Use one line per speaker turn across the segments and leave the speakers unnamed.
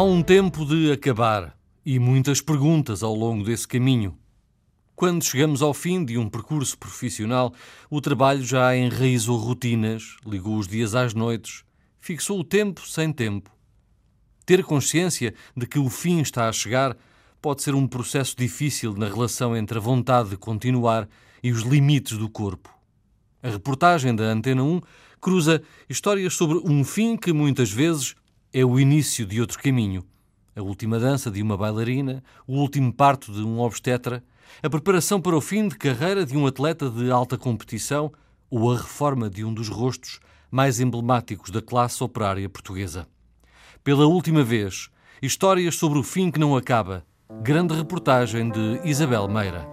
Há um tempo de acabar e muitas perguntas ao longo desse caminho. Quando chegamos ao fim de um percurso profissional, o trabalho já enraizou rotinas, ligou os dias às noites, fixou o tempo sem tempo. Ter consciência de que o fim está a chegar pode ser um processo difícil na relação entre a vontade de continuar e os limites do corpo. A reportagem da Antena 1 cruza histórias sobre um fim que muitas vezes é o início de outro caminho. A última dança de uma bailarina, o último parto de um obstetra, a preparação para o fim de carreira de um atleta de alta competição ou a reforma de um dos rostos mais emblemáticos da classe operária portuguesa. Pela última vez, histórias sobre o fim que não acaba. Grande reportagem de Isabel Meira.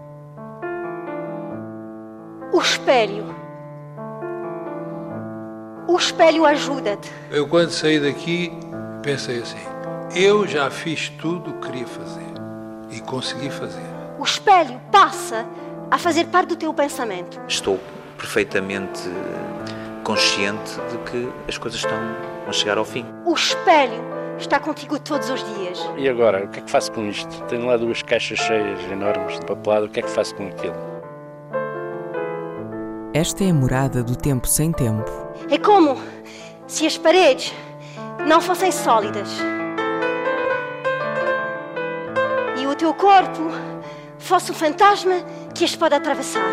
O espelho. O espelho ajuda-te.
Eu, quando saí daqui, pensei assim: eu já fiz tudo o que queria fazer e consegui fazer.
O espelho passa a fazer parte do teu pensamento.
Estou perfeitamente consciente de que as coisas estão a chegar ao fim.
O espelho está contigo todos os dias.
E agora, o que é que faço com isto? Tenho lá duas caixas cheias enormes de papelado, o que é que faço com aquilo?
Esta é a morada do tempo sem tempo.
É como se as paredes não fossem sólidas. E o teu corpo fosse um fantasma que as pode atravessar.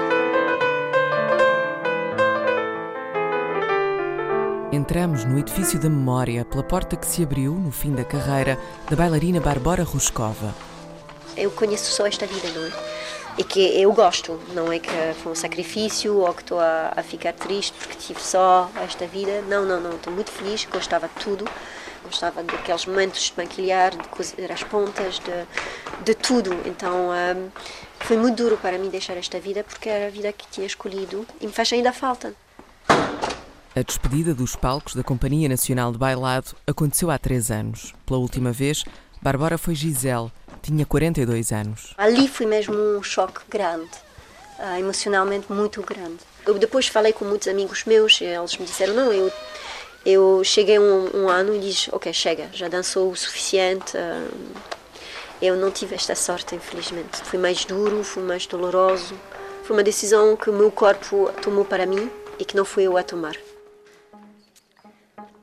Entramos no edifício da memória pela porta que se abriu no fim da carreira da bailarina Barbora Ruskova.
Eu conheço só esta vida, não é? E que eu gosto, não é que foi um sacrifício ou que estou a, a ficar triste porque tive só esta vida. Não, não, não. Estou muito feliz, gostava de tudo. Gostava daqueles momentos de maquilhar, de cozer as pontas, de, de tudo. Então um, foi muito duro para mim deixar esta vida porque era a vida que tinha escolhido e me faz ainda falta.
A despedida dos palcos da Companhia Nacional de Bailado aconteceu há três anos. Pela última vez, Bárbara foi Gisele, tinha 42 anos.
Ali foi mesmo um choque grande, uh, emocionalmente muito grande. Eu depois falei com muitos amigos meus e eles me disseram: não, eu, eu cheguei um, um ano e disse: ok, chega, já dançou o suficiente. Uh, eu não tive esta sorte, infelizmente. Foi mais duro, foi mais doloroso. Foi uma decisão que o meu corpo tomou para mim e que não fui eu a tomar.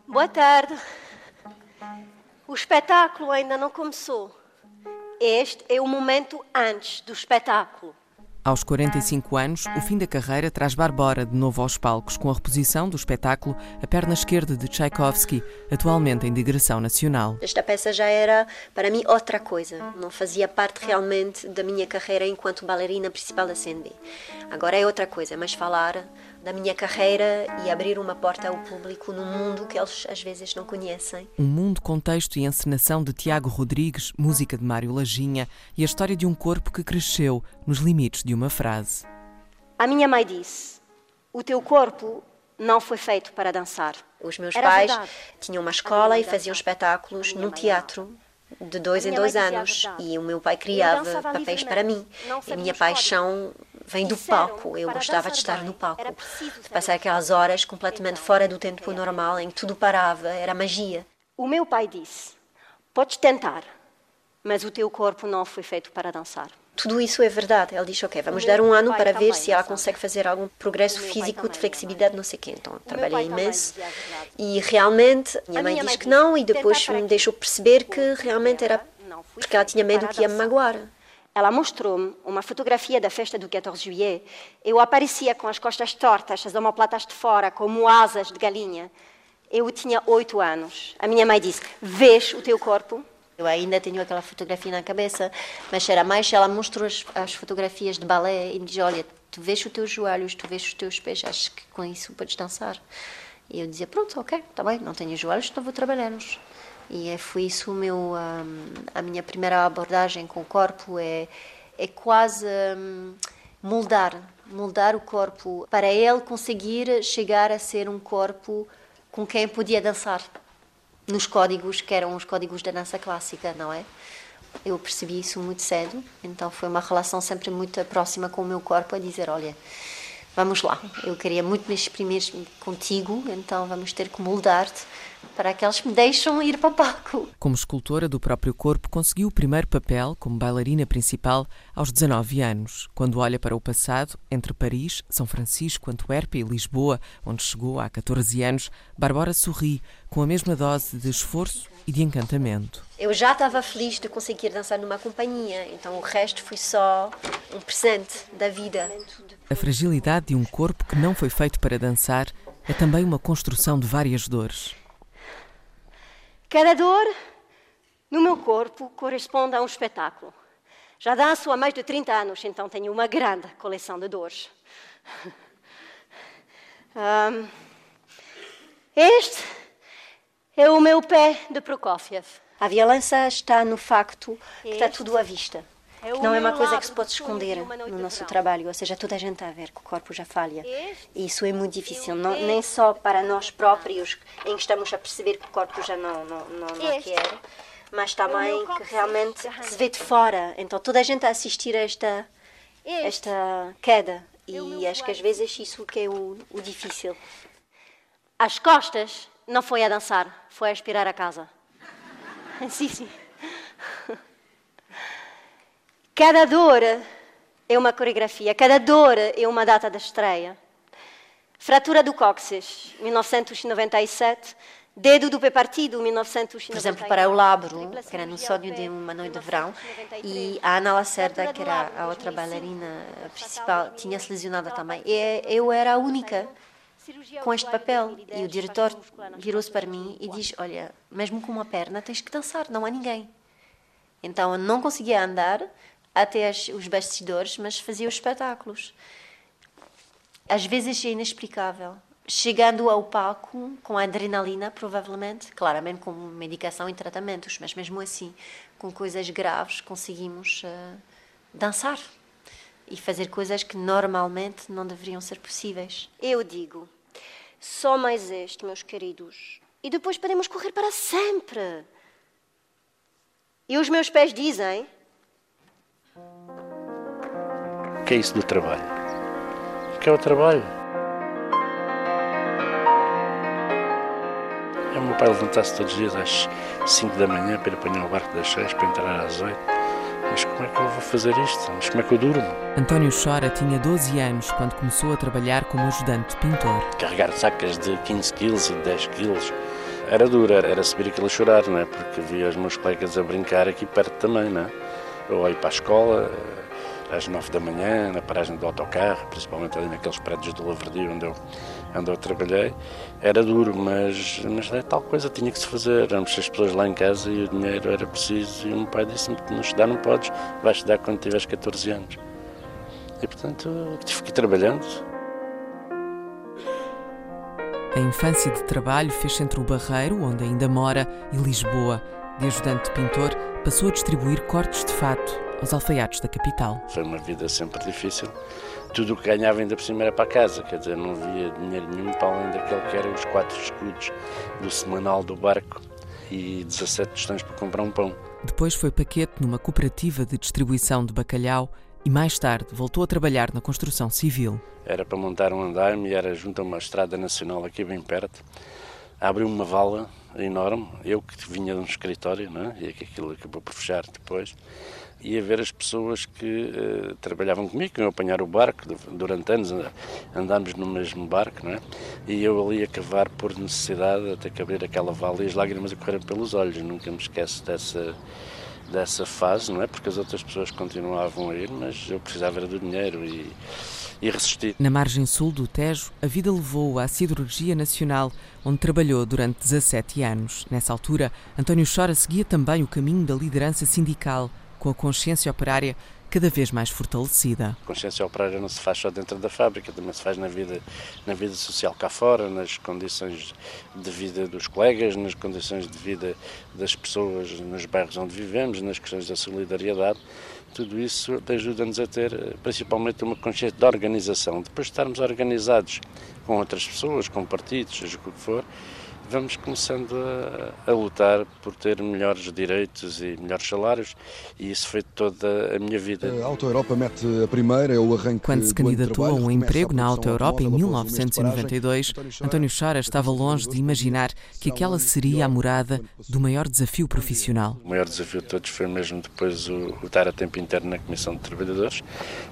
Boa tarde. O espetáculo ainda não começou. Este é o momento antes do espetáculo.
Aos 45 anos, o fim da carreira traz Barbora de novo aos palcos com a reposição do espetáculo A Perna Esquerda de Tchaikovsky, atualmente em digressão nacional.
Esta peça já era, para mim, outra coisa. Não fazia parte realmente da minha carreira enquanto bailarina principal da CNB. Agora é outra coisa, é mais falar da minha carreira e abrir uma porta ao público num mundo que eles às vezes não conhecem.
Um mundo, contexto e encenação de Tiago Rodrigues, música de Mário Lajinha e a história de um corpo que cresceu nos limites de uma frase.
A minha mãe disse: O teu corpo não foi feito para dançar.
Os meus Era pais verdade. tinham uma escola e faziam espetáculos no teatro de dois em dois anos e o meu pai criava papéis para mim. A minha paixão vem do palco. Eu gostava de estar no palco, de passar aquelas horas completamente então, fora do tempo normal, em que tudo parava, era magia.
O meu pai disse: Podes tentar, mas o teu corpo não foi feito para dançar.
Tudo isso é verdade. Ele disse: Ok, vamos dar um ano para ver se ela consegue fazer algum progresso físico, de flexibilidade, não sei o quê. Então, trabalhei imenso. E realmente, minha mãe disse que não, e depois me deixou perceber que realmente era porque ela tinha medo que ia me magoar.
Ela mostrou-me uma fotografia da festa do 14 de juillet. Eu aparecia com as costas tortas, as omoplatas de fora, como asas de galinha. Eu tinha oito anos. A minha mãe disse: Vês o teu corpo?
Eu ainda tenho aquela fotografia na cabeça, mas era mais. Ela mostrou as, as fotografias de balé e me disse: Olha, tu vês os teus joelhos, tu vês os teus pés, acho que com isso podes dançar. E eu dizia: Pronto, ok, está bem, não tenho joelhos, então vou trabalhar-nos. E é, foi isso o meu, um, a minha primeira abordagem com o corpo, é, é quase um, moldar, moldar o corpo para ele conseguir chegar a ser um corpo com quem podia dançar nos códigos que eram os códigos da dança clássica, não é? Eu percebi isso muito cedo, então foi uma relação sempre muito próxima com o meu corpo a dizer, olha, vamos lá, eu queria muito me exprimir contigo, então vamos ter que moldar-te para que eles me deixem ir para o palco.
Como escultora do próprio corpo, conseguiu o primeiro papel como bailarina principal aos 19 anos, quando olha para o passado, entre Paris, São Francisco, Antuérpia e Lisboa, onde chegou há 14 anos, Bárbara sorri com a mesma dose de esforço e de encantamento.
Eu já estava feliz de conseguir dançar numa companhia, então o resto foi só um presente da vida.
A fragilidade de um corpo que não foi feito para dançar é também uma construção de várias dores.
Cada dor no meu corpo corresponde a um espetáculo. Já danço há mais de 30 anos, então tenho uma grande coleção de dores. Um, este é o meu pé de Prokofiev.
A violência está no facto que está tudo à vista. É não é uma coisa que se pode esconder no nosso trabalho, ou seja, toda a gente a ver que o corpo já falha. E isso é muito difícil, não, nem só para nós próprios, em que estamos a perceber que o corpo já não, não, não, não quer, mas também que realmente se vê de fora. Então toda a gente a assistir a esta, esta queda. E acho que às vezes isso que é o, o difícil.
As costas não foi a dançar, foi a aspirar a casa. sim, sim. Cada dor é uma coreografia, cada dor é uma data da estreia. Fratura do cóccix, 1997. Dedo do pé partido, 1997.
Por exemplo, para o Labro, que era no sonho de uma noite de verão, e a Ana Lacerda, que era a outra bailarina principal, tinha se lesionado também. E eu era a única com este papel. E o diretor virou-se para mim e diz: Olha, mesmo com uma perna tens que dançar, não há ninguém. Então eu não conseguia andar, até as, os bastidores, mas fazia os espetáculos. Às vezes é inexplicável. Chegando ao palco com adrenalina, provavelmente, claramente com medicação e tratamentos, mas mesmo assim, com coisas graves, conseguimos uh, dançar e fazer coisas que normalmente não deveriam ser possíveis.
Eu digo, só mais este, meus queridos, e depois podemos correr para sempre. E os meus pés dizem
que é isso do trabalho? O que é o trabalho? É o meu pai levantar-se todos os dias às 5 da manhã para ir apanhar o barco das 6 para entrar às 8. Mas como é que eu vou fazer isto? Mas como é que eu durmo?
António Chora tinha 12 anos quando começou a trabalhar como ajudante de pintor.
Carregar sacas de 15 quilos e de 10 quilos era duro, era subir aquilo a chorar, não é? Porque via os meus colegas a brincar aqui perto também, não é? Ou a ir para a escola, às nove da manhã, na paragem do autocarro, principalmente ali naqueles prédios do Lavradio onde eu, onde eu trabalhei. Era duro, mas, mas é tal coisa, tinha que se fazer. Éramos seis pessoas lá em casa e o dinheiro era preciso. E o meu pai disse-me: não estudar não podes, vais estudar quando tiveres 14 anos. E portanto tive que ir trabalhando.
A infância de trabalho fez entre o Barreiro, onde ainda mora, e Lisboa. De ajudante de pintor, passou a distribuir cortes de fato aos alfaiates da capital.
Foi uma vida sempre difícil. Tudo o que ganhava ainda por cima era para casa, quer dizer, não havia dinheiro nenhum para além daquele que eram os quatro escudos do semanal do barco e 17 tostões para comprar um pão.
Depois foi paquete numa cooperativa de distribuição de bacalhau e mais tarde voltou a trabalhar na construção civil.
Era para montar um andaime e era junto a uma estrada nacional aqui bem perto. Abriu uma vala enorme, eu que vinha de um escritório, não é? e aquilo acabou por fechar depois e a ver as pessoas que uh, trabalhavam comigo, que iam apanhar o barco, durante anos andámos no mesmo barco, não é? E eu ali a cavar por necessidade, até que abrir aquela vala e as lágrimas a correrem pelos olhos, nunca me esqueço dessa dessa fase, não é? Porque as outras pessoas continuavam a ir, mas eu precisava do dinheiro e, e resisti.
Na margem sul do Tejo, a vida levou-o à Siderurgia Nacional, onde trabalhou durante 17 anos. Nessa altura, António Chora seguia também o caminho da liderança sindical com a consciência operária cada vez mais fortalecida.
A consciência operária não se faz só dentro da fábrica, também se faz na vida, na vida social cá fora, nas condições de vida dos colegas, nas condições de vida das pessoas nos bairros onde vivemos, nas questões da solidariedade. Tudo isso ajuda-nos a ter principalmente uma consciência de organização. Depois de estarmos organizados com outras pessoas, com partidos, seja o que for, vamos começando a, a, lutar por ter melhores direitos e melhores salários e isso foi toda a minha vida.
A Auto Europa mete a primeira, é o arranque
Quando se candidatou a um emprego na Auto Europa em 1992, António Chara estava longe de imaginar que aquela seria a morada do maior desafio profissional.
O maior desafio de todos foi mesmo depois o, o estar a tempo interno na Comissão de Trabalhadores.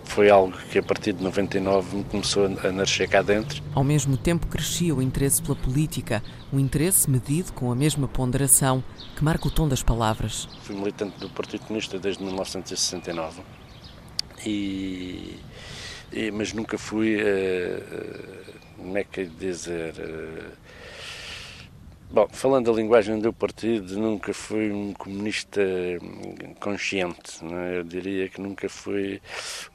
Foi algo que a partir de 99 me começou a nascer cá dentro.
Ao mesmo tempo crescia o interesse pela política, um interesse medido com a mesma ponderação que marca o tom das palavras.
Fui militante do Partido Comunista desde 1969 e, e mas nunca fui, uh, como é que dizer, uh, Bom, falando da linguagem do partido, nunca fui um comunista consciente. É? Eu diria que nunca fui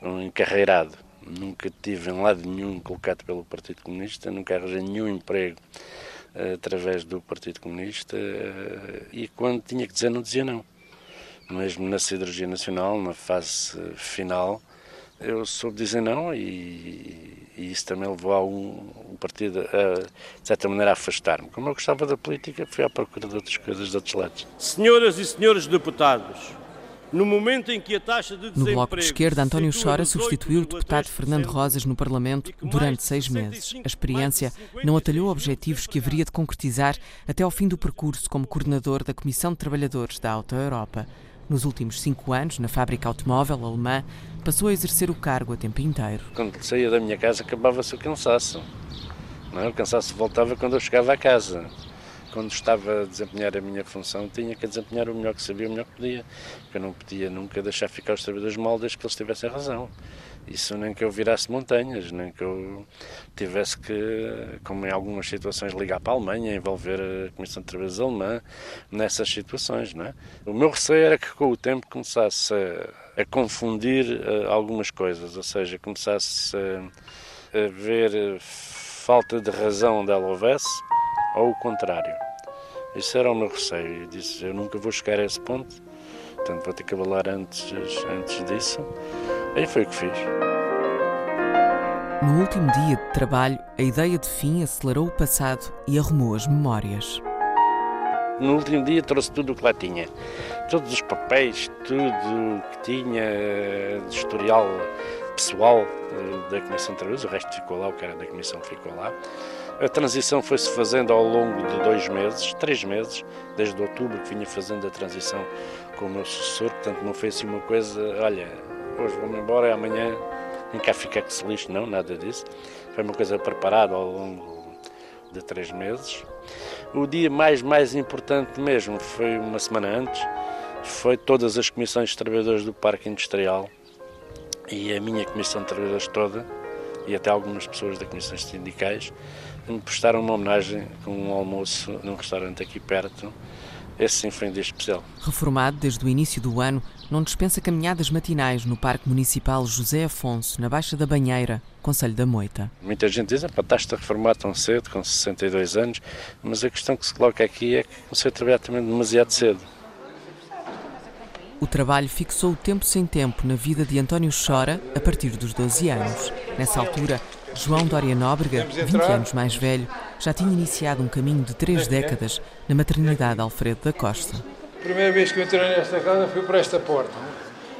um encarreirado. Nunca tive em lado nenhum colocado pelo Partido Comunista, nunca arranjei nenhum emprego uh, através do Partido Comunista uh, e quando tinha que dizer, não dizia não. Mesmo na Siderurgia Nacional, na fase final, eu soube dizer não e, e isso também levou a um, um partido a, de certa maneira, a afastar-me. Como eu gostava da política, fui à procura de outras coisas, de outros lados.
Senhoras e senhores deputados, no momento em que a taxa de
No Bloco de Esquerda, António Chora substituiu o deputado Fernando Rosas no Parlamento durante seis meses. A experiência não atalhou objetivos que haveria de concretizar até ao fim do percurso como coordenador da Comissão de Trabalhadores da Auto Europa. Nos últimos cinco anos, na fábrica automóvel alemã, passou a exercer o cargo a tempo inteiro.
Quando saía da minha casa, acabava-se o cansaço. Não é? O cansaço voltava quando eu chegava a casa. Quando estava a desempenhar a minha função, tinha que desempenhar o melhor que sabia, o melhor que podia. Porque eu não podia nunca deixar ficar os trabalhadores mal desde que eles tivessem razão. Isso nem que eu virasse montanhas, nem que eu tivesse que, como em algumas situações, ligar para a Alemanha, envolver a Comissão de Trabalhos Alemã nessas situações. Não é? O meu receio era que com o tempo começasse a, a confundir uh, algumas coisas, ou seja, começasse a, a ver falta de razão onde ela houvesse ou o contrário. Isso era o meu receio. Eu disse: eu nunca vou chegar a esse ponto, portanto vou ter que abalar antes, antes disso. Aí foi o que fiz.
No último dia de trabalho, a ideia de fim acelerou o passado e arrumou as memórias.
No último dia trouxe tudo o que lá tinha. Todos os papéis, tudo o que tinha de historial pessoal eh, da Comissão de Trabalhos, o resto ficou lá, o que era da Comissão ficou lá. A transição foi-se fazendo ao longo de dois meses, três meses, desde outubro que vinha fazendo a transição com o meu sucessor, portanto não foi assim uma coisa, olha, hoje vou-me embora e amanhã nem cá fica que se lixe, não, nada disso. Foi uma coisa preparada ao longo de três meses. O dia mais, mais importante mesmo foi uma semana antes, foi todas as comissões de trabalhadores do Parque Industrial e a minha comissão de trabalhadores toda, e até algumas pessoas da comissões sindicais, me prestaram uma homenagem com um almoço num restaurante aqui perto, esse sim foi um dia especial.
Reformado desde o início do ano, não dispensa caminhadas matinais no Parque Municipal José Afonso, na Baixa da Banheira, Conselho da Moita.
Muita gente diz, que estás-te a reformar tão cedo, com 62 anos, mas a questão que se coloca aqui é que comecei a trabalhar também demasiado cedo.
O trabalho fixou o tempo sem tempo na vida de António Chora a partir dos 12 anos. Nessa altura, João Dória Nóbrega, 20 anos mais velho, já tinha iniciado um caminho de três décadas na maternidade Alfredo da Costa.
A primeira vez que eu entrei nesta casa foi por esta porta,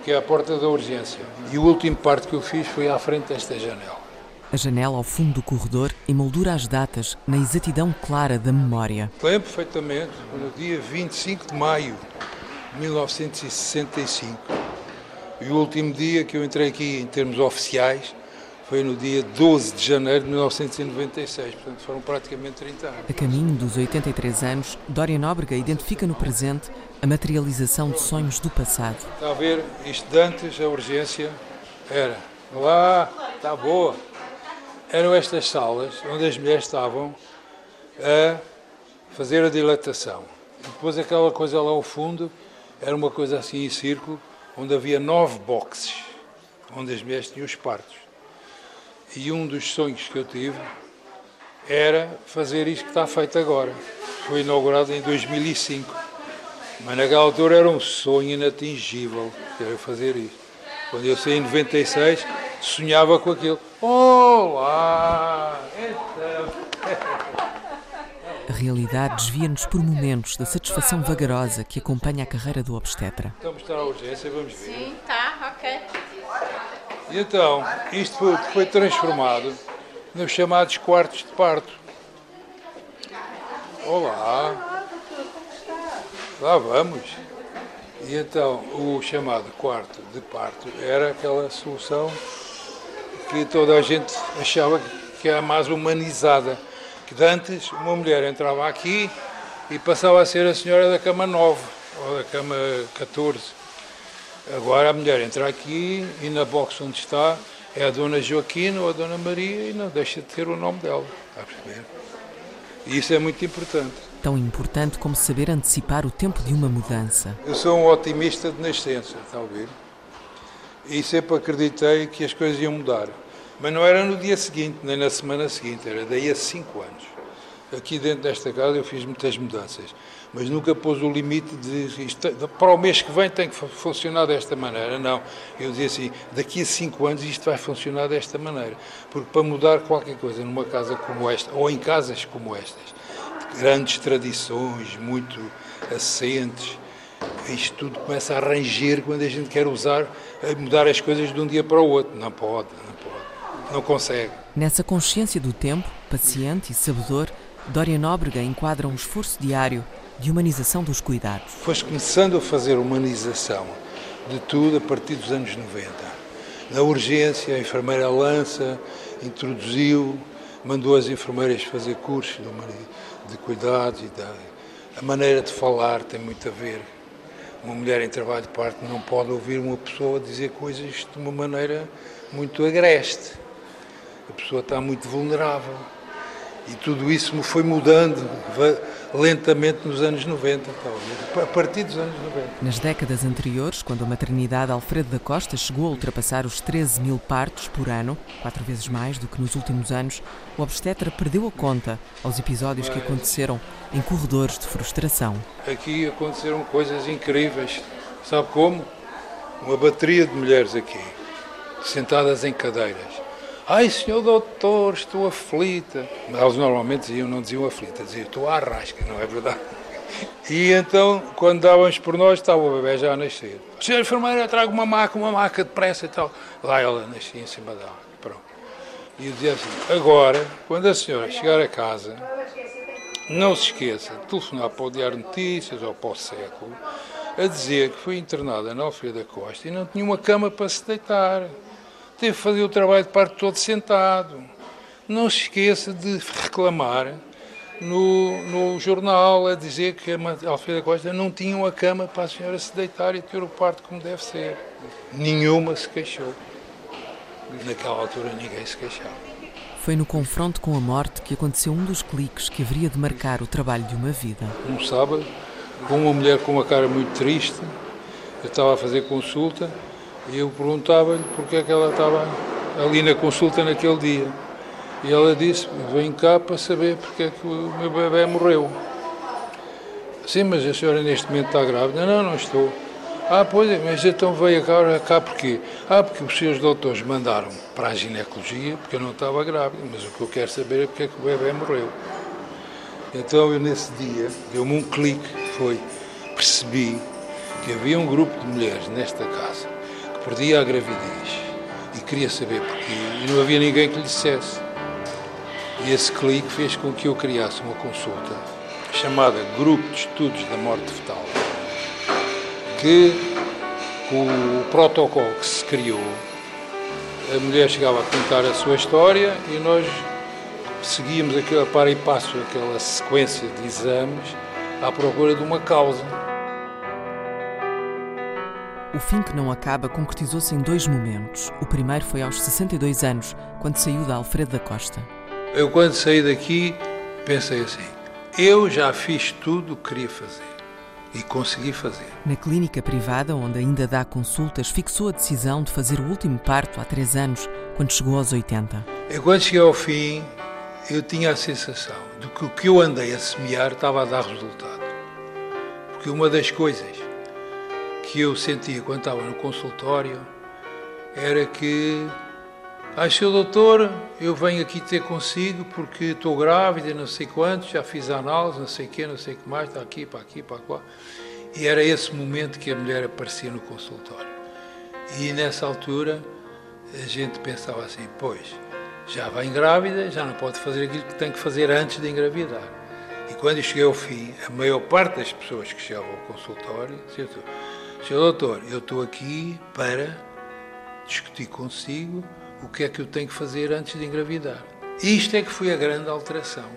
que é a porta da urgência. E o último parte que eu fiz foi à frente desta janela.
A janela ao fundo do corredor emoldura as datas na exatidão clara da memória.
Lembro perfeitamente, no dia 25 de maio de 1965. E o último dia que eu entrei aqui em termos oficiais foi no dia 12 de janeiro de 1996, portanto foram praticamente 30 anos.
A caminho dos 83 anos, Dória Nóbrega identifica no presente a materialização de sonhos do passado.
Está a ver, isto de antes, a urgência era lá, está boa. Eram estas salas onde as mulheres estavam a fazer a dilatação. Depois aquela coisa lá ao fundo era uma coisa assim em círculo, onde havia nove boxes, onde as mulheres tinham os partos. E um dos sonhos que eu tive era fazer isto que está feito agora. Foi inaugurado em 2005. Mas naquela altura era um sonho inatingível, que era fazer isto. Quando eu saí em 96, sonhava com aquilo. Olá! Então...
A realidade desvia-nos por momentos da satisfação vagarosa que acompanha a carreira do obstetra.
Então, mostrar a urgência, vamos ver.
Sim, tá, ok.
E então, isto foi, foi transformado nos chamados quartos de parto. Olá, lá vamos. E então, o chamado quarto de parto era aquela solução que toda a gente achava que era mais humanizada. Que antes uma mulher entrava aqui e passava a ser a senhora da cama 9 ou da cama 14. Agora a mulher entra aqui e na box onde está é a Dona Joaquina ou a Dona Maria e não deixa de ter o nome dela. Está a perceber? E isso é muito importante.
Tão importante como saber antecipar o tempo de uma mudança.
Eu sou um otimista de nascença, está a ouvir? E sempre acreditei que as coisas iam mudar. Mas não era no dia seguinte, nem na semana seguinte, era daí a cinco anos. Aqui dentro desta casa eu fiz muitas mudanças, mas nunca pôs o limite de isto, para o mês que vem tem que funcionar desta maneira. Não, eu dizia assim, daqui a cinco anos isto vai funcionar desta maneira. Porque para mudar qualquer coisa numa casa como esta, ou em casas como estas, grandes tradições, muito assentes, isto tudo começa a ranger quando a gente quer usar, mudar as coisas de um dia para o outro. Não pode, não pode, não consegue.
Nessa consciência do tempo, paciente e sabedor, Dória Nóbrega enquadra um esforço diário de humanização dos cuidados.
Foi começando a fazer humanização de tudo a partir dos anos 90. Na urgência, a enfermeira lança, introduziu, mandou as enfermeiras fazer cursos de, de cuidados e da, a maneira de falar tem muito a ver. Uma mulher em trabalho de parto não pode ouvir uma pessoa dizer coisas de uma maneira muito agreste. A pessoa está muito vulnerável. E tudo isso foi mudando lentamente nos anos 90, a partir dos anos 90.
Nas décadas anteriores, quando a maternidade Alfredo da Costa chegou a ultrapassar os 13 mil partos por ano, quatro vezes mais do que nos últimos anos, o obstetra perdeu a conta aos episódios que aconteceram em corredores de frustração.
Aqui aconteceram coisas incríveis. Sabe como? Uma bateria de mulheres aqui, sentadas em cadeiras Ai, senhor doutor, estou aflita. Mas eles normalmente diziam, não diziam aflita, diziam, estou à rasca, não é verdade? E então, quando dávamos por nós, estava o bebê já a nascer. Senhora enfermeira, trago uma maca, uma maca depressa e tal. Lá ela nascia em cima dela. Pronto. E eu dizia assim, agora, quando a senhora chegar a casa, não se esqueça de telefonar para o Diário Notícias ou para o Século, a dizer que foi internada na Alfredo da Costa e não tinha uma cama para se deitar teve que fazer o trabalho de parte todo sentado. Não se esqueça de reclamar no, no jornal a dizer que a Alfredo Costa não tinha uma cama para a senhora se deitar e ter o parto como deve ser. Nenhuma se queixou. Naquela altura ninguém se queixava.
Foi no confronto com a morte que aconteceu um dos cliques que haveria de marcar o trabalho de uma vida.
Um sábado, com uma mulher com uma cara muito triste, eu estava a fazer consulta e eu perguntava-lhe porque é que ela estava ali na consulta naquele dia. E ela disse: Vem cá para saber porque é que o meu bebê morreu. Sim, mas a senhora neste momento está grávida? Não, não estou. Ah, pois mas então veio cá, cá porquê? Ah, porque os seus doutores mandaram para a ginecologia porque eu não estava grávida, mas o que eu quero saber é porque é que o bebê morreu. Então eu nesse dia deu-me um clique, foi, percebi que havia um grupo de mulheres nesta casa perdia a gravidez e queria saber porquê e não havia ninguém que lhe dissesse. E esse clique fez com que eu criasse uma consulta chamada Grupo de Estudos da Morte Fetal, que com o protocolo que se criou, a mulher chegava a contar a sua história e nós seguíamos aquele para e passo, aquela sequência de exames à procura de uma causa.
O fim que não acaba concretizou-se em dois momentos. O primeiro foi aos 62 anos, quando saiu da Alfredo da Costa.
Eu, quando saí daqui, pensei assim: eu já fiz tudo o que queria fazer. E consegui fazer.
Na clínica privada, onde ainda dá consultas, fixou a decisão de fazer o último parto há três anos, quando chegou aos 80.
Eu, quando cheguei ao fim, eu tinha a sensação de que o que eu andei a semear estava a dar resultado. Porque uma das coisas que eu sentia quando estava no consultório era que Ai, seu doutor, eu venho aqui ter consigo porque estou grávida, não sei quanto, já fiz análise, não sei o quê, não sei o que mais, está aqui, para aqui, para lá. E era esse momento que a mulher aparecia no consultório. E nessa altura a gente pensava assim, pois, já vem grávida, já não pode fazer aquilo que tem que fazer antes de engravidar. E quando cheguei ao fim, a maior parte das pessoas que chegavam ao consultório dizia, Senhor doutor, eu estou aqui para discutir consigo o que é que eu tenho que fazer antes de engravidar. Isto é que foi a grande alteração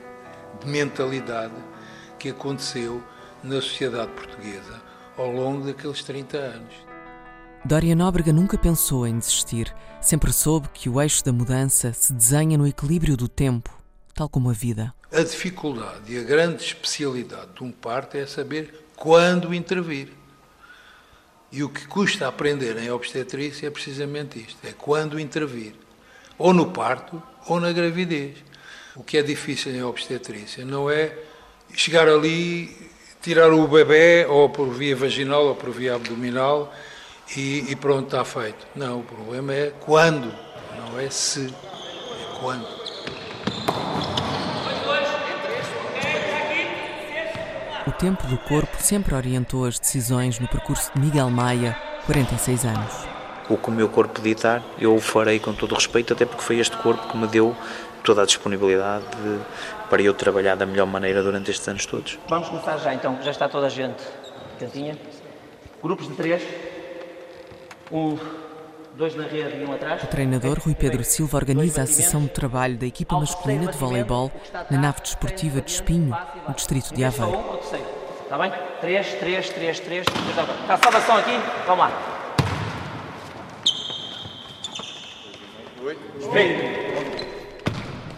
de mentalidade que aconteceu na sociedade portuguesa ao longo daqueles 30 anos.
Dória Nóbrega nunca pensou em desistir. Sempre soube que o eixo da mudança se desenha no equilíbrio do tempo, tal como a vida.
A dificuldade e a grande especialidade de um parto é saber quando intervir. E o que custa aprender em obstetrícia é precisamente isto: é quando intervir, ou no parto ou na gravidez. O que é difícil em obstetrícia não é chegar ali, tirar o bebê, ou por via vaginal ou por via abdominal, e, e pronto, está feito. Não, o problema é quando, não é se, é quando.
Tempo do corpo sempre orientou as decisões no percurso de Miguel Maia, 46 anos.
O que o meu corpo ditar, eu o farei com todo o respeito, até porque foi este corpo que me deu toda a disponibilidade de, para eu trabalhar da melhor maneira durante estes anos todos.
Vamos começar já então, já está toda a gente cantinha. Grupos de três. Um, dois na rede e um atrás.
O treinador Rui Pedro Silva organiza a sessão de trabalho da equipa masculina de voleibol na nave desportiva de Espinho, no distrito de Aveiro.
Está bem? Três, três, três, três. Está a salvação aqui? Vamos lá.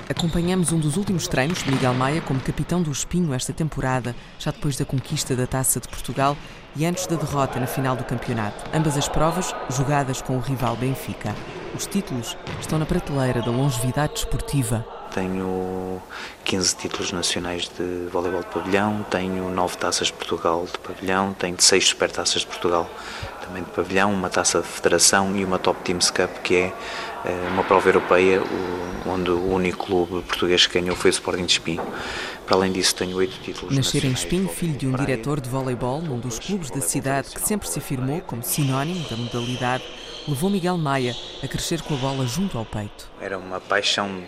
Acompanhamos um dos últimos treinos de Miguel Maia como capitão do Espinho esta temporada, já depois da conquista da Taça de Portugal e antes da derrota na final do campeonato. Ambas as provas jogadas com o rival Benfica. Os títulos estão na prateleira da longevidade desportiva.
Tenho 15 títulos nacionais de voleibol de pavilhão, tenho 9 taças de Portugal de pavilhão, tenho 6 supertaças de Portugal também de pavilhão, uma taça de federação e uma Top Teams Cup, que é uma prova europeia onde o único clube português que ganhou foi o Sporting de Espinho. Para além disso, tenho oito títulos.
Nascer em Espinho, filho de um diretor de voleibol num dos clubes da cidade que sempre se afirmou como sinónimo da modalidade, levou Miguel Maia a crescer com a bola junto ao peito.
Era uma paixão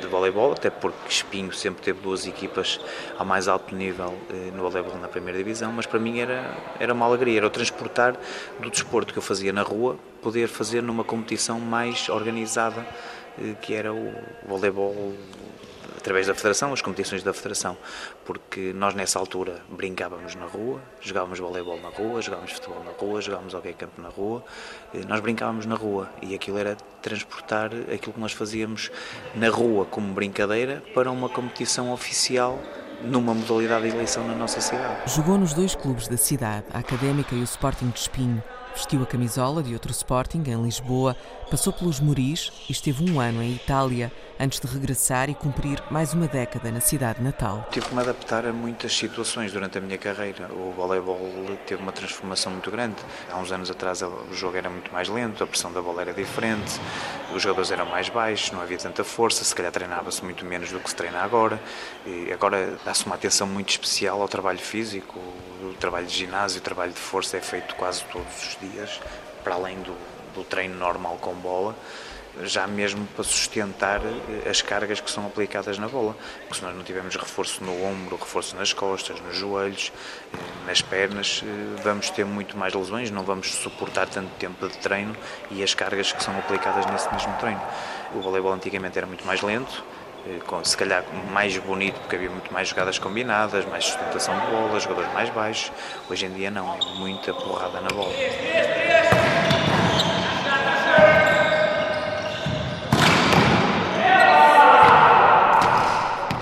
de voleibol, até porque Espinho sempre teve duas equipas ao mais alto nível eh, no voleibol na primeira divisão, mas para mim era, era uma alegria, era o transportar do desporto que eu fazia na rua, poder fazer numa competição mais organizada, eh, que era o voleibol através da Federação, as competições da Federação, porque nós nessa altura brincávamos na rua, jogávamos voleibol na rua, jogávamos futebol na rua, jogávamos hockey campo na rua, nós brincávamos na rua e aquilo era transportar aquilo que nós fazíamos na rua como brincadeira para uma competição oficial numa modalidade de eleição na nossa cidade.
Jogou nos dois clubes da cidade, a Académica e o Sporting de Espinho. Vestiu a camisola de outro Sporting em Lisboa, passou pelos Moris e esteve um ano em Itália antes de regressar e cumprir mais uma década na cidade natal.
Tive que me adaptar a muitas situações durante a minha carreira. O voleibol teve uma transformação muito grande. Há uns anos atrás o jogo era muito mais lento, a pressão da bola era diferente, os jogadores eram mais baixos, não havia tanta força, se calhar treinava-se muito menos do que se treina agora. E agora dá-se uma atenção muito especial ao trabalho físico, o trabalho de ginásio, o trabalho de força é feito quase todos os dias, para além do, do treino normal com bola já mesmo para sustentar eh, as cargas que são aplicadas na bola. Porque se nós não tivermos reforço no ombro, reforço nas costas, nos joelhos, eh, nas pernas, eh, vamos ter muito mais lesões, não vamos suportar tanto tempo de treino e as cargas que são aplicadas nesse mesmo treino. O voleibol antigamente era muito mais lento, se calhar mais bonito porque havia muito mais jogadas combinadas, mais sustentação de bola, jogadores mais baixos. Hoje em dia não, é muita porrada na bola.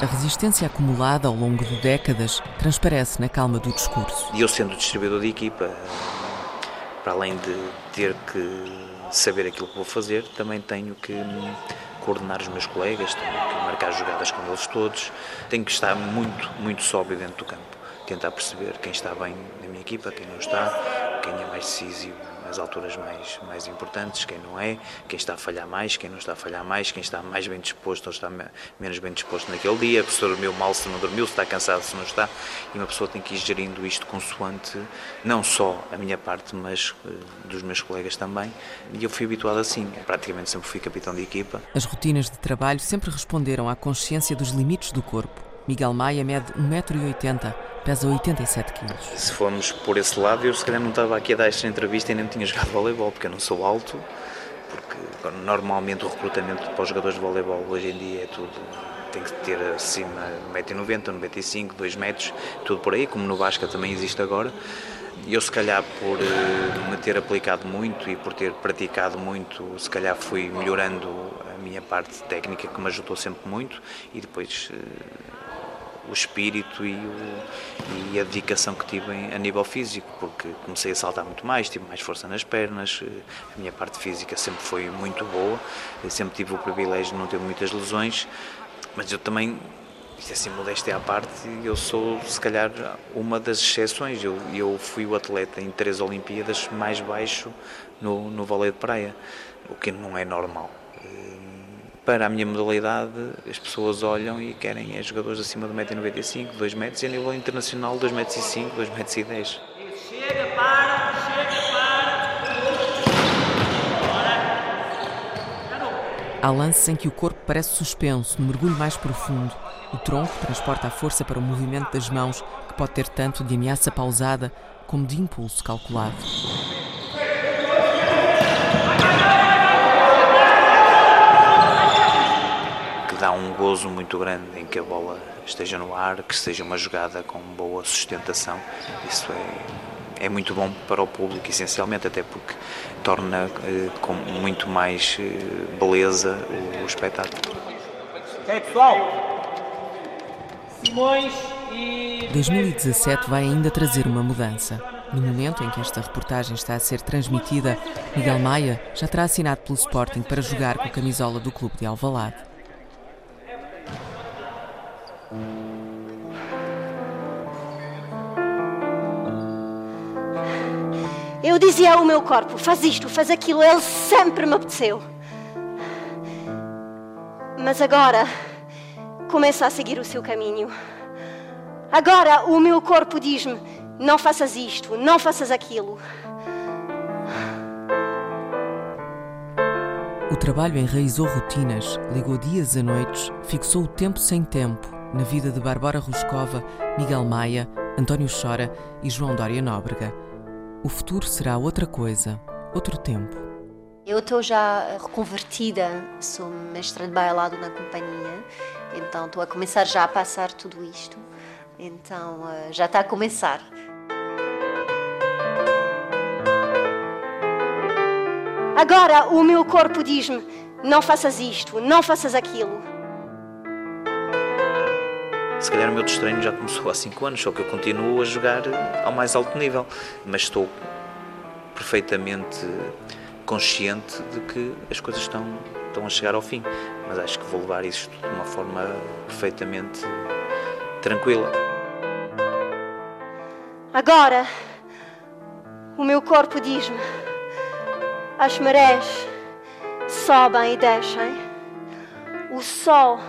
A resistência acumulada ao longo de décadas transparece na calma do discurso.
E eu, sendo distribuidor de equipa, para além de ter que saber aquilo que vou fazer, também tenho que coordenar os meus colegas, tenho que marcar jogadas com eles todos, tenho que estar muito, muito sóbrio dentro do campo, tentar perceber quem está bem na minha equipa, quem não está, quem é mais decisivo nas alturas mais, mais importantes, quem não é, quem está a falhar mais, quem não está a falhar mais, quem está mais bem disposto ou está menos bem disposto naquele dia, se dormiu mal, se não dormiu, se está cansado, se não está, e uma pessoa tem que ir gerindo isto consoante não só a minha parte, mas uh, dos meus colegas também, e eu fui habituado assim, praticamente sempre fui capitão de equipa.
As rotinas de trabalho sempre responderam à consciência dos limites do corpo. Miguel Maia mede 1,80m, pesa 87 kg.
Se formos por esse lado, eu se calhar não estava aqui a dar esta entrevista e nem tinha jogado voleibol, porque eu não sou alto, porque normalmente o recrutamento para os jogadores de voleibol hoje em dia é tudo tem que ter acima de 1,90m, 95 2 metros, tudo por aí, como no Vasca também existe agora. Eu, se calhar, por uh, me ter aplicado muito e por ter praticado muito, se calhar fui melhorando a minha parte técnica, que me ajudou sempre muito, e depois uh, o espírito e, o, e, a dedicação que tive a nível físico, porque comecei a saltar muito mais, tive mais força nas pernas, eh, a minha parte física sempre foi muito boa, eu sempre tive o privilégio de não ter muitas lesões, mas eu também, isto é assim, modéstia à parte, eu sou se calhar uma das exceções, eu, eu fui o atleta em três Olimpíadas mais baixo no, no vôlei de praia, o que não é normal para a minha modalidade, as pessoas olham e querem é jogadores acima de 1,95m, 2 metros e a nível internacional 2,05m, 2,10m. Chega, para, chega,
para! Há lances em que o corpo parece suspenso, no mergulho mais profundo. O tronco transporta a força para o movimento das mãos, que pode ter tanto de ameaça pausada como de impulso calculado.
dá um gozo muito grande em que a bola esteja no ar, que seja uma jogada com boa sustentação. Isso é, é muito bom para o público, essencialmente, até porque torna eh, com muito mais eh, beleza o, o espetáculo.
Ok, pessoal? Simões e. 2017 vai ainda trazer uma mudança. No momento em que esta reportagem está a ser transmitida, Miguel Maia já terá assinado pelo Sporting para jogar com a camisola do clube de Alvalade.
Dizia ao meu corpo: faz isto, faz aquilo, ele sempre me apeteceu. Mas agora começa a seguir o seu caminho. Agora o meu corpo diz-me: não faças isto, não faças aquilo.
O trabalho enraizou rotinas, ligou dias a noites, fixou o tempo sem tempo na vida de Bárbara Ruscova, Miguel Maia, António Chora e João Dória Nóbrega. O futuro será outra coisa, outro tempo.
Eu estou já reconvertida, sou mestra de bailado na companhia, então estou a começar já a passar tudo isto. Então eh, já está a começar.
Agora o meu corpo diz-me: não faças isto, não faças aquilo.
Se calhar o meu destreino já começou há 5 anos, só que eu continuo a jogar ao mais alto nível, mas estou perfeitamente consciente de que as coisas estão, estão a chegar ao fim. Mas acho que vou levar isto de uma forma perfeitamente tranquila.
Agora, o meu corpo diz-me: as marés sobem e descem, o sol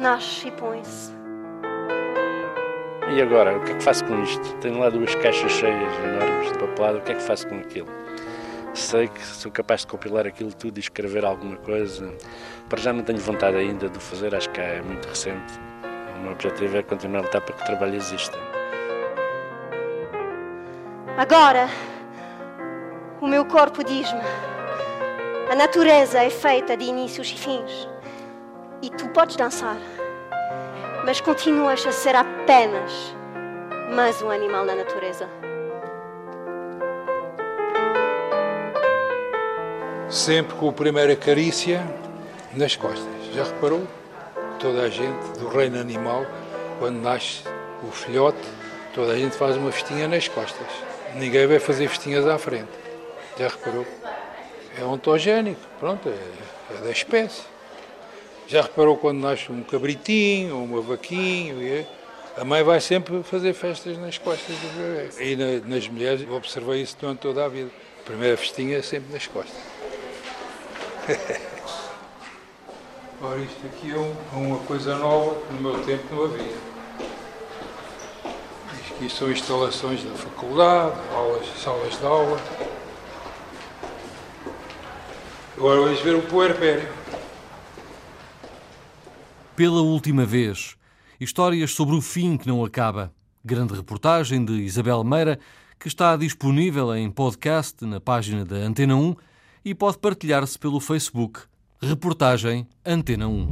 nasce e põe-se.
E agora, o que é que faço com isto? Tenho lá duas caixas cheias enormes de papelado, o que é que faço com aquilo? Sei que sou capaz de compilar aquilo tudo e escrever alguma coisa. Para já não tenho vontade ainda de o fazer, acho que é muito recente. O meu objetivo é continuar a lutar para que o trabalho exista.
Agora, o meu corpo diz-me: a natureza é feita de inícios e fins. E tu podes dançar, mas continuas a ser apenas mais um animal na natureza.
Sempre com a primeira carícia nas costas. Já reparou? Toda a gente do reino animal, quando nasce o filhote, toda a gente faz uma festinha nas costas. Ninguém vai fazer festinhas à frente. Já reparou? É ontogénico, pronto, é, é da espécie. Já reparou quando nasce um cabritinho uma vaquinha? A mãe vai sempre fazer festas nas costas do bebê. E na, nas mulheres, eu observei isso durante toda a vida. A primeira festinha é sempre nas costas. Ora, isto aqui é um, uma coisa nova que no meu tempo não havia. Aqui são instalações da faculdade, aulas, salas de aula. Agora vais ver o puerpério.
Pela última vez, histórias sobre o fim que não acaba. Grande reportagem de Isabel Meira, que está disponível em podcast na página da Antena 1 e pode partilhar-se pelo Facebook. Reportagem Antena 1.